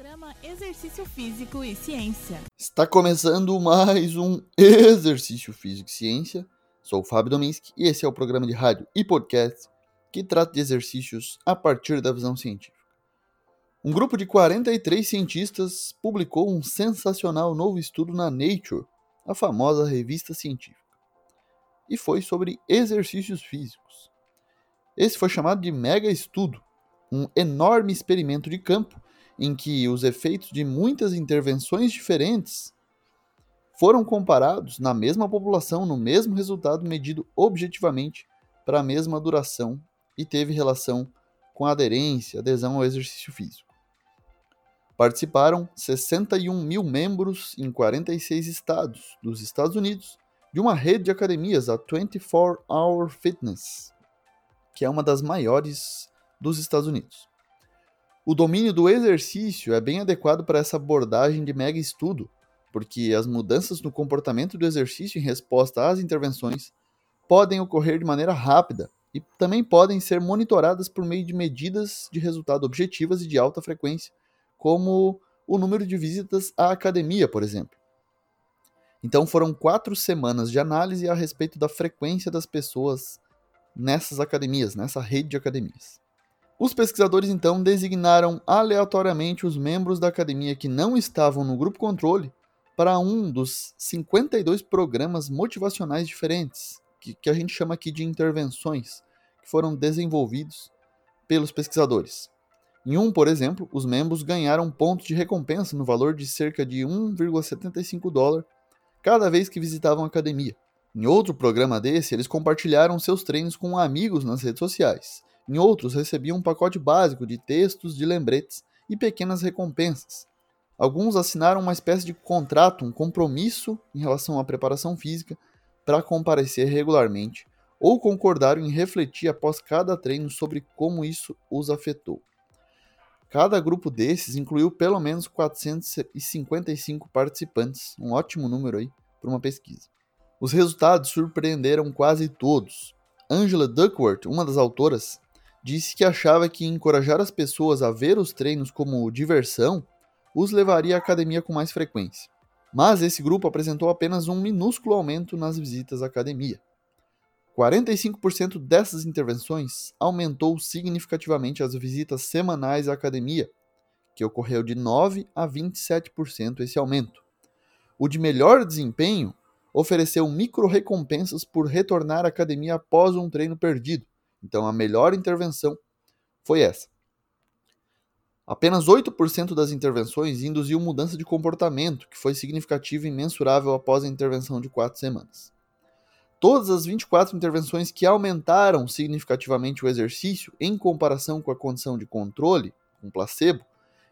Programa Exercício Físico e Ciência. Está começando mais um Exercício Físico e Ciência. Sou o Fábio Dominski e esse é o programa de rádio e podcast que trata de exercícios a partir da visão científica. Um grupo de 43 cientistas publicou um sensacional novo estudo na Nature, a famosa revista científica. E foi sobre exercícios físicos. Esse foi chamado de mega estudo, um enorme experimento de campo em que os efeitos de muitas intervenções diferentes foram comparados na mesma população, no mesmo resultado medido objetivamente para a mesma duração e teve relação com a aderência, adesão ao exercício físico. Participaram 61 mil membros em 46 estados dos Estados Unidos de uma rede de academias, a 24 Hour Fitness, que é uma das maiores dos Estados Unidos. O domínio do exercício é bem adequado para essa abordagem de mega estudo, porque as mudanças no comportamento do exercício em resposta às intervenções podem ocorrer de maneira rápida e também podem ser monitoradas por meio de medidas de resultado objetivas e de alta frequência, como o número de visitas à academia, por exemplo. Então foram quatro semanas de análise a respeito da frequência das pessoas nessas academias, nessa rede de academias. Os pesquisadores então designaram aleatoriamente os membros da academia que não estavam no grupo controle para um dos 52 programas motivacionais diferentes, que, que a gente chama aqui de intervenções, que foram desenvolvidos pelos pesquisadores. Em um, por exemplo, os membros ganharam pontos de recompensa no valor de cerca de 1,75 dólar cada vez que visitavam a academia. Em outro programa desse, eles compartilharam seus treinos com amigos nas redes sociais. Em outros, recebiam um pacote básico de textos, de lembretes e pequenas recompensas. Alguns assinaram uma espécie de contrato, um compromisso em relação à preparação física para comparecer regularmente, ou concordaram em refletir após cada treino sobre como isso os afetou. Cada grupo desses incluiu pelo menos 455 participantes, um ótimo número aí para uma pesquisa. Os resultados surpreenderam quase todos. Angela Duckworth, uma das autoras, disse que achava que encorajar as pessoas a ver os treinos como diversão os levaria à academia com mais frequência. Mas esse grupo apresentou apenas um minúsculo aumento nas visitas à academia. 45% dessas intervenções aumentou significativamente as visitas semanais à academia, que ocorreu de 9 a 27% esse aumento. O de melhor desempenho ofereceu micro-recompensas por retornar à academia após um treino perdido, então a melhor intervenção foi essa. Apenas 8% das intervenções induziu mudança de comportamento, que foi significativa e mensurável após a intervenção de 4 semanas. Todas as 24 intervenções que aumentaram significativamente o exercício em comparação com a condição de controle, com placebo,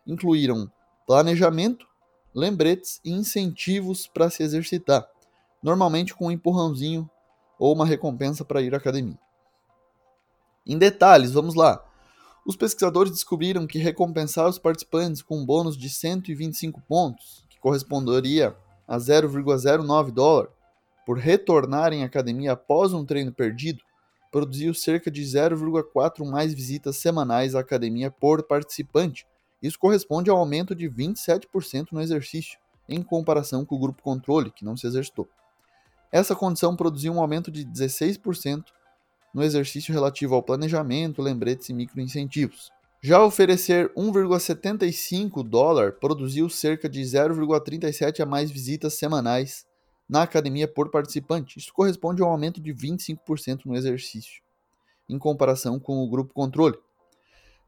incluíram planejamento, lembretes e incentivos para se exercitar, normalmente com um empurrãozinho ou uma recompensa para ir à academia. Em detalhes, vamos lá. Os pesquisadores descobriram que recompensar os participantes com um bônus de 125 pontos, que corresponderia a 0,09 dólar, por retornarem à academia após um treino perdido, produziu cerca de 0,4 mais visitas semanais à academia por participante. Isso corresponde ao aumento de 27% no exercício, em comparação com o grupo controle, que não se exercitou. Essa condição produziu um aumento de 16% no exercício relativo ao planejamento, lembretes e microincentivos. Já oferecer 1,75 dólar produziu cerca de 0,37 a mais visitas semanais na academia por participante. Isso corresponde a um aumento de 25% no exercício, em comparação com o grupo controle.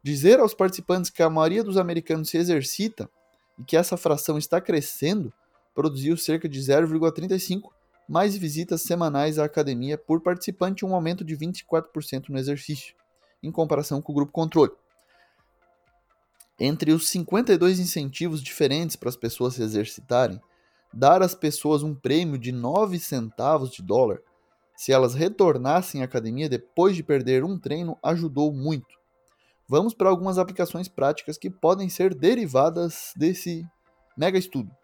Dizer aos participantes que a maioria dos americanos se exercita e que essa fração está crescendo produziu cerca de 0,35 mais visitas semanais à academia por participante, um aumento de 24% no exercício, em comparação com o grupo controle. Entre os 52 incentivos diferentes para as pessoas se exercitarem, dar às pessoas um prêmio de 9 centavos de dólar se elas retornassem à academia depois de perder um treino ajudou muito. Vamos para algumas aplicações práticas que podem ser derivadas desse mega estudo.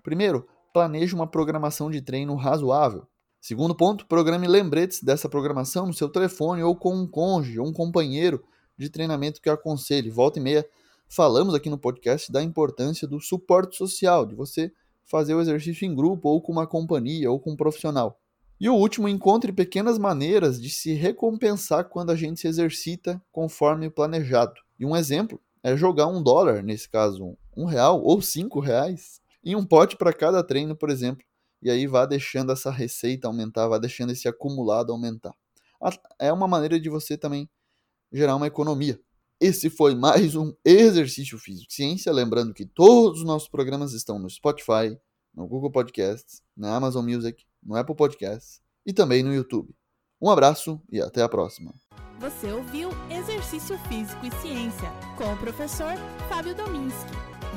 Primeiro, planeje uma programação de treino razoável. Segundo ponto, programe lembretes dessa programação no seu telefone ou com um cônjuge ou um companheiro de treinamento que aconselhe. Volta e meia, falamos aqui no podcast da importância do suporte social, de você fazer o exercício em grupo, ou com uma companhia, ou com um profissional. E o último, encontre pequenas maneiras de se recompensar quando a gente se exercita conforme planejado. E um exemplo é jogar um dólar, nesse caso um real ou cinco reais, em um pote para cada treino, por exemplo. E aí vá deixando essa receita aumentar, vá deixando esse acumulado aumentar. É uma maneira de você também gerar uma economia. Esse foi mais um exercício físico ciência. Lembrando que todos os nossos programas estão no Spotify, no Google Podcasts, na Amazon Music, no Apple Podcasts e também no YouTube. Um abraço e até a próxima. Você ouviu Exercício Físico e Ciência com o professor Fábio Dominski,